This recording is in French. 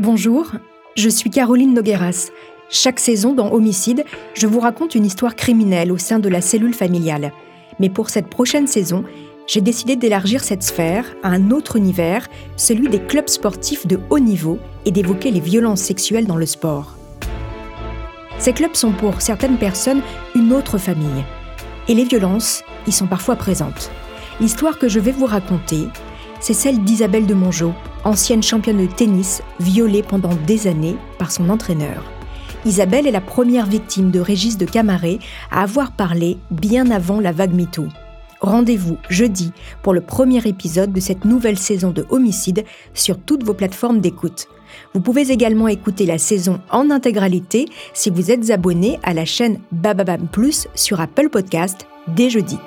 Bonjour, je suis Caroline Nogueras. Chaque saison dans Homicide, je vous raconte une histoire criminelle au sein de la cellule familiale. Mais pour cette prochaine saison, j'ai décidé d'élargir cette sphère à un autre univers, celui des clubs sportifs de haut niveau et d'évoquer les violences sexuelles dans le sport. Ces clubs sont pour certaines personnes une autre famille. Et les violences y sont parfois présentes. L'histoire que je vais vous raconter, c'est celle d'Isabelle de Mongeau, ancienne championne de tennis, violée pendant des années par son entraîneur. Isabelle est la première victime de Régis de Camaret à avoir parlé bien avant la vague MeToo. Rendez-vous jeudi pour le premier épisode de cette nouvelle saison de Homicide sur toutes vos plateformes d'écoute. Vous pouvez également écouter la saison en intégralité si vous êtes abonné à la chaîne Bababam Plus sur Apple Podcast dès jeudi.